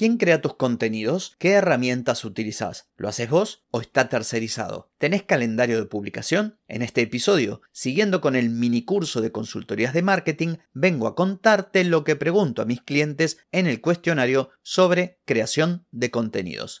¿Quién crea tus contenidos? ¿Qué herramientas utilizas? ¿Lo haces vos o está tercerizado? ¿Tenés calendario de publicación? En este episodio, siguiendo con el mini curso de consultorías de marketing, vengo a contarte lo que pregunto a mis clientes en el cuestionario sobre creación de contenidos.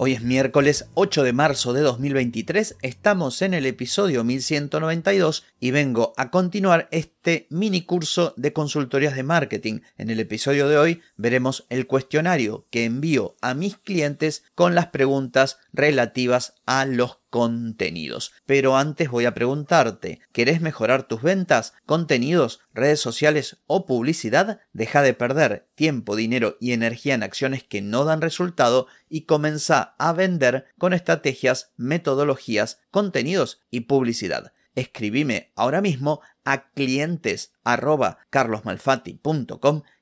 Hoy es miércoles 8 de marzo de 2023, estamos en el episodio 1192 y vengo a continuar este mini curso de consultorías de marketing. En el episodio de hoy veremos el cuestionario que envío a mis clientes con las preguntas relativas a los contenidos. Pero antes voy a preguntarte, ¿querés mejorar tus ventas, contenidos, redes sociales o publicidad? Deja de perder tiempo, dinero y energía en acciones que no dan resultado y comienza a vender con estrategias, metodologías, contenidos y publicidad. Escribime ahora mismo a clientes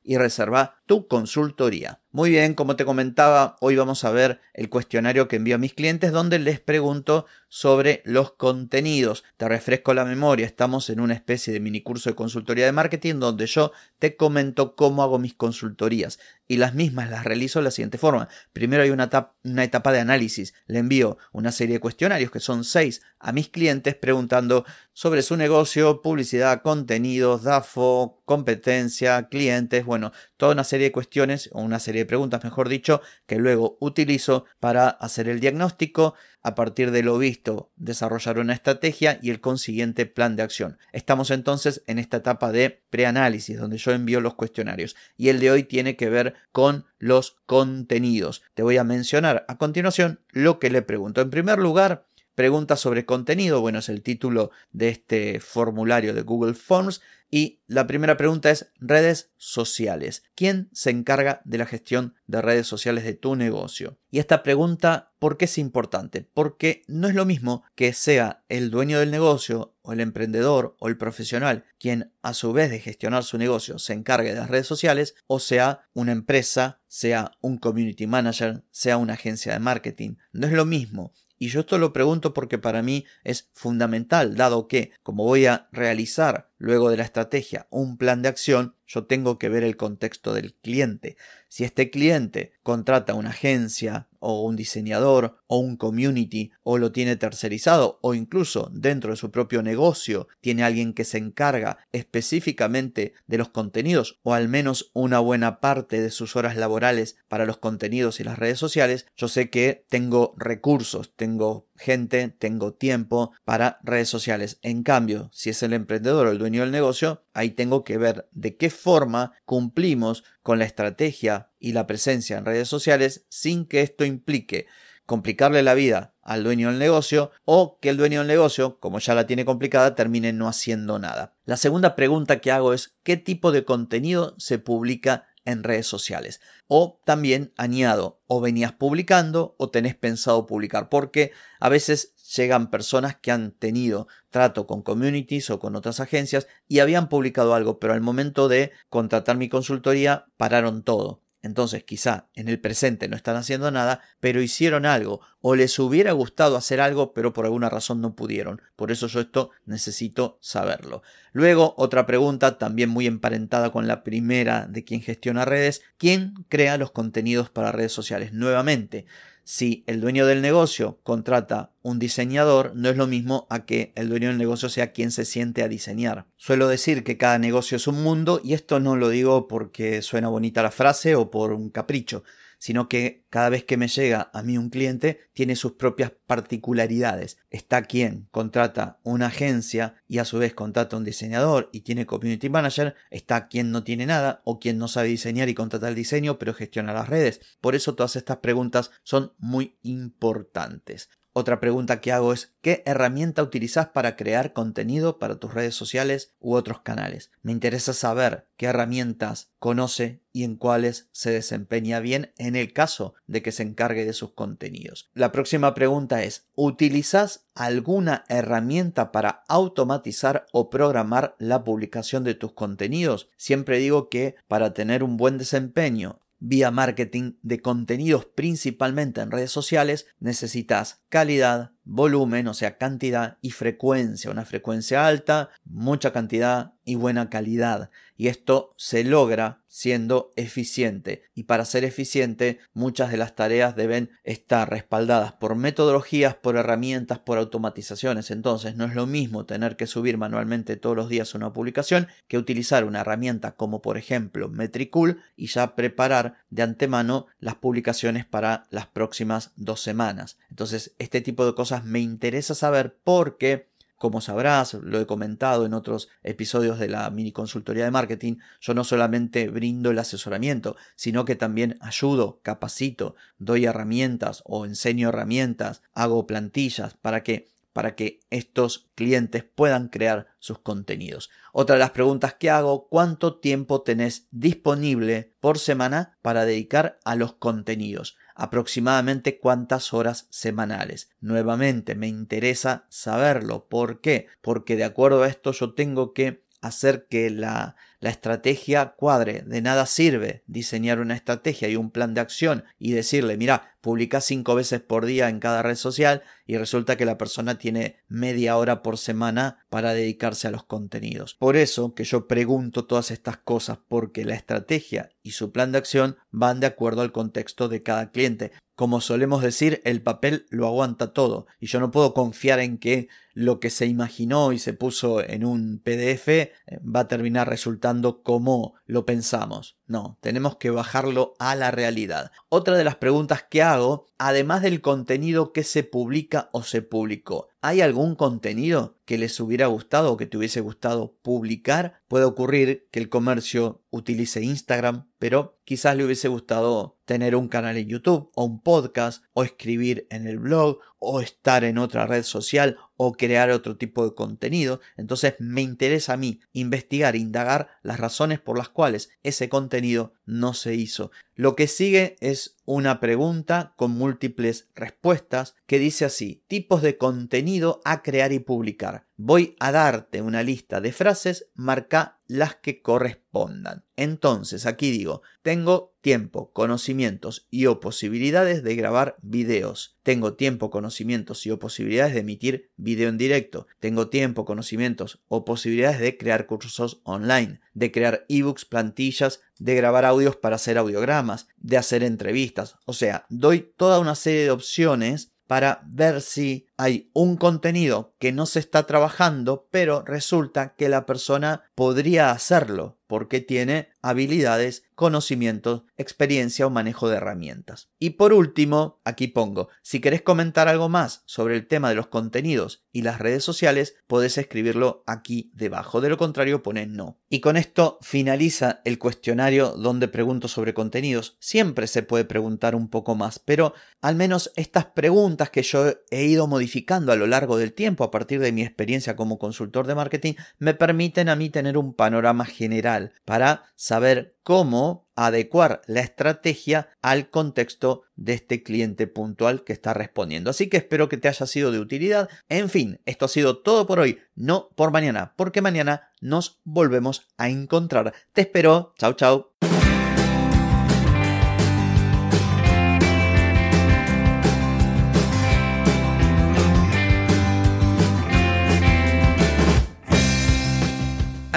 y reserva tu consultoría. Muy bien, como te comentaba, hoy vamos a ver el cuestionario que envío a mis clientes donde les pregunto sobre los contenidos. Te refresco la memoria, estamos en una especie de mini curso de consultoría de marketing donde yo te comento cómo hago mis consultorías y las mismas las realizo de la siguiente forma. Primero hay una etapa de análisis, le envío una serie de cuestionarios que son seis a mis clientes preguntando sobre su negocio, publicidad, contenidos, DAFO, competencia, clientes, bueno, toda una serie de cuestiones o una serie de preguntas, mejor dicho, que luego utilizo para hacer el diagnóstico, a partir de lo visto desarrollar una estrategia y el consiguiente plan de acción. Estamos entonces en esta etapa de preanálisis donde yo envío los cuestionarios y el de hoy tiene que ver con los contenidos. Te voy a mencionar a continuación lo que le pregunto. En primer lugar, Preguntas sobre contenido, bueno, es el título de este formulario de Google Forms. Y la primera pregunta es redes sociales. ¿Quién se encarga de la gestión de redes sociales de tu negocio? Y esta pregunta, ¿por qué es importante? Porque no es lo mismo que sea el dueño del negocio o el emprendedor o el profesional quien a su vez de gestionar su negocio se encargue de las redes sociales o sea una empresa, sea un community manager, sea una agencia de marketing. No es lo mismo y yo esto lo pregunto porque para mí es fundamental, dado que, como voy a realizar luego de la estrategia un plan de acción, yo tengo que ver el contexto del cliente. Si este cliente contrata una agencia o un diseñador o un community o lo tiene tercerizado o incluso dentro de su propio negocio tiene alguien que se encarga específicamente de los contenidos o al menos una buena parte de sus horas laborales para los contenidos y las redes sociales, yo sé que tengo recursos, tengo gente, tengo tiempo para redes sociales. En cambio, si es el emprendedor o el dueño del negocio, ahí tengo que ver de qué forma cumplimos con la estrategia y la presencia en redes sociales sin que esto implique complicarle la vida al dueño del negocio o que el dueño del negocio, como ya la tiene complicada, termine no haciendo nada. La segunda pregunta que hago es ¿qué tipo de contenido se publica en redes sociales. O también añado, o venías publicando o tenés pensado publicar, porque a veces llegan personas que han tenido trato con communities o con otras agencias y habían publicado algo, pero al momento de contratar mi consultoría pararon todo. Entonces quizá en el presente no están haciendo nada, pero hicieron algo o les hubiera gustado hacer algo, pero por alguna razón no pudieron. Por eso yo esto necesito saberlo. Luego, otra pregunta también muy emparentada con la primera de quien gestiona redes, ¿quién crea los contenidos para redes sociales? Nuevamente, si el dueño del negocio contrata un diseñador, no es lo mismo a que el dueño del negocio sea quien se siente a diseñar. Suelo decir que cada negocio es un mundo y esto no lo digo porque suena bonita la frase o por un capricho sino que cada vez que me llega a mí un cliente tiene sus propias particularidades. Está quien contrata una agencia y a su vez contrata un diseñador y tiene community manager, está quien no tiene nada o quien no sabe diseñar y contrata el diseño pero gestiona las redes. Por eso todas estas preguntas son muy importantes. Otra pregunta que hago es, ¿qué herramienta utilizas para crear contenido para tus redes sociales u otros canales? Me interesa saber qué herramientas conoce y en cuáles se desempeña bien en el caso de que se encargue de sus contenidos. La próxima pregunta es, ¿utilizas alguna herramienta para automatizar o programar la publicación de tus contenidos? Siempre digo que para tener un buen desempeño vía marketing de contenidos principalmente en redes sociales, necesitas calidad, volumen, o sea, cantidad y frecuencia. Una frecuencia alta, mucha cantidad y buena calidad. Y esto se logra siendo eficiente. Y para ser eficiente, muchas de las tareas deben estar respaldadas por metodologías, por herramientas, por automatizaciones. Entonces, no es lo mismo tener que subir manualmente todos los días una publicación que utilizar una herramienta como por ejemplo Metricool y ya preparar de antemano las publicaciones para las próximas dos semanas. Entonces, este tipo de cosas me interesa saber porque como sabrás, lo he comentado en otros episodios de la mini consultoría de marketing, yo no solamente brindo el asesoramiento, sino que también ayudo, capacito, doy herramientas o enseño herramientas, hago plantillas para que para que estos clientes puedan crear sus contenidos. Otra de las preguntas que hago, ¿cuánto tiempo tenés disponible por semana para dedicar a los contenidos? Aproximadamente cuántas horas semanales. Nuevamente me interesa saberlo. ¿Por qué? Porque de acuerdo a esto yo tengo que hacer que la, la estrategia cuadre. De nada sirve diseñar una estrategia y un plan de acción y decirle, mira, publica cinco veces por día en cada red social y resulta que la persona tiene media hora por semana para dedicarse a los contenidos. Por eso que yo pregunto todas estas cosas, porque la estrategia y su plan de acción van de acuerdo al contexto de cada cliente. Como solemos decir, el papel lo aguanta todo y yo no puedo confiar en que lo que se imaginó y se puso en un PDF eh, va a terminar resultando como lo pensamos. No, tenemos que bajarlo a la realidad. Otra de las preguntas que hago, además del contenido que se publica o se publicó, ¿hay algún contenido que les hubiera gustado o que te hubiese gustado publicar? Puede ocurrir que el comercio utilice Instagram, pero quizás le hubiese gustado tener un canal en YouTube o un podcast o escribir en el blog o estar en otra red social o crear otro tipo de contenido. Entonces me interesa a mí investigar, indagar las razones por las cuales ese contenido no se hizo. Lo que sigue es una pregunta con múltiples respuestas que dice así, tipos de contenido a crear y publicar. Voy a darte una lista de frases, marca las que correspondan. Entonces, aquí digo, tengo tiempo, conocimientos y o posibilidades de grabar videos. Tengo tiempo, conocimientos y o posibilidades de emitir video en directo. Tengo tiempo, conocimientos o posibilidades de crear cursos online, de crear ebooks, plantillas, de grabar audios para hacer audiogramas, de hacer entrevistas. O sea, doy toda una serie de opciones para ver si hay un contenido que no se está trabajando, pero resulta que la persona podría hacerlo porque tiene habilidades, conocimientos, experiencia o manejo de herramientas. Y por último, aquí pongo, si querés comentar algo más sobre el tema de los contenidos y las redes sociales, podés escribirlo aquí debajo. De lo contrario, pone no. Y con esto finaliza el cuestionario donde pregunto sobre contenidos. Siempre se puede preguntar un poco más, pero al menos estas preguntas que yo he ido modificando a lo largo del tiempo a partir de mi experiencia como consultor de marketing me permiten a mí tener un panorama general para saber cómo adecuar la estrategia al contexto de este cliente puntual que está respondiendo. Así que espero que te haya sido de utilidad. En fin, esto ha sido todo por hoy, no por mañana, porque mañana nos volvemos a encontrar. Te espero. Chao, chao.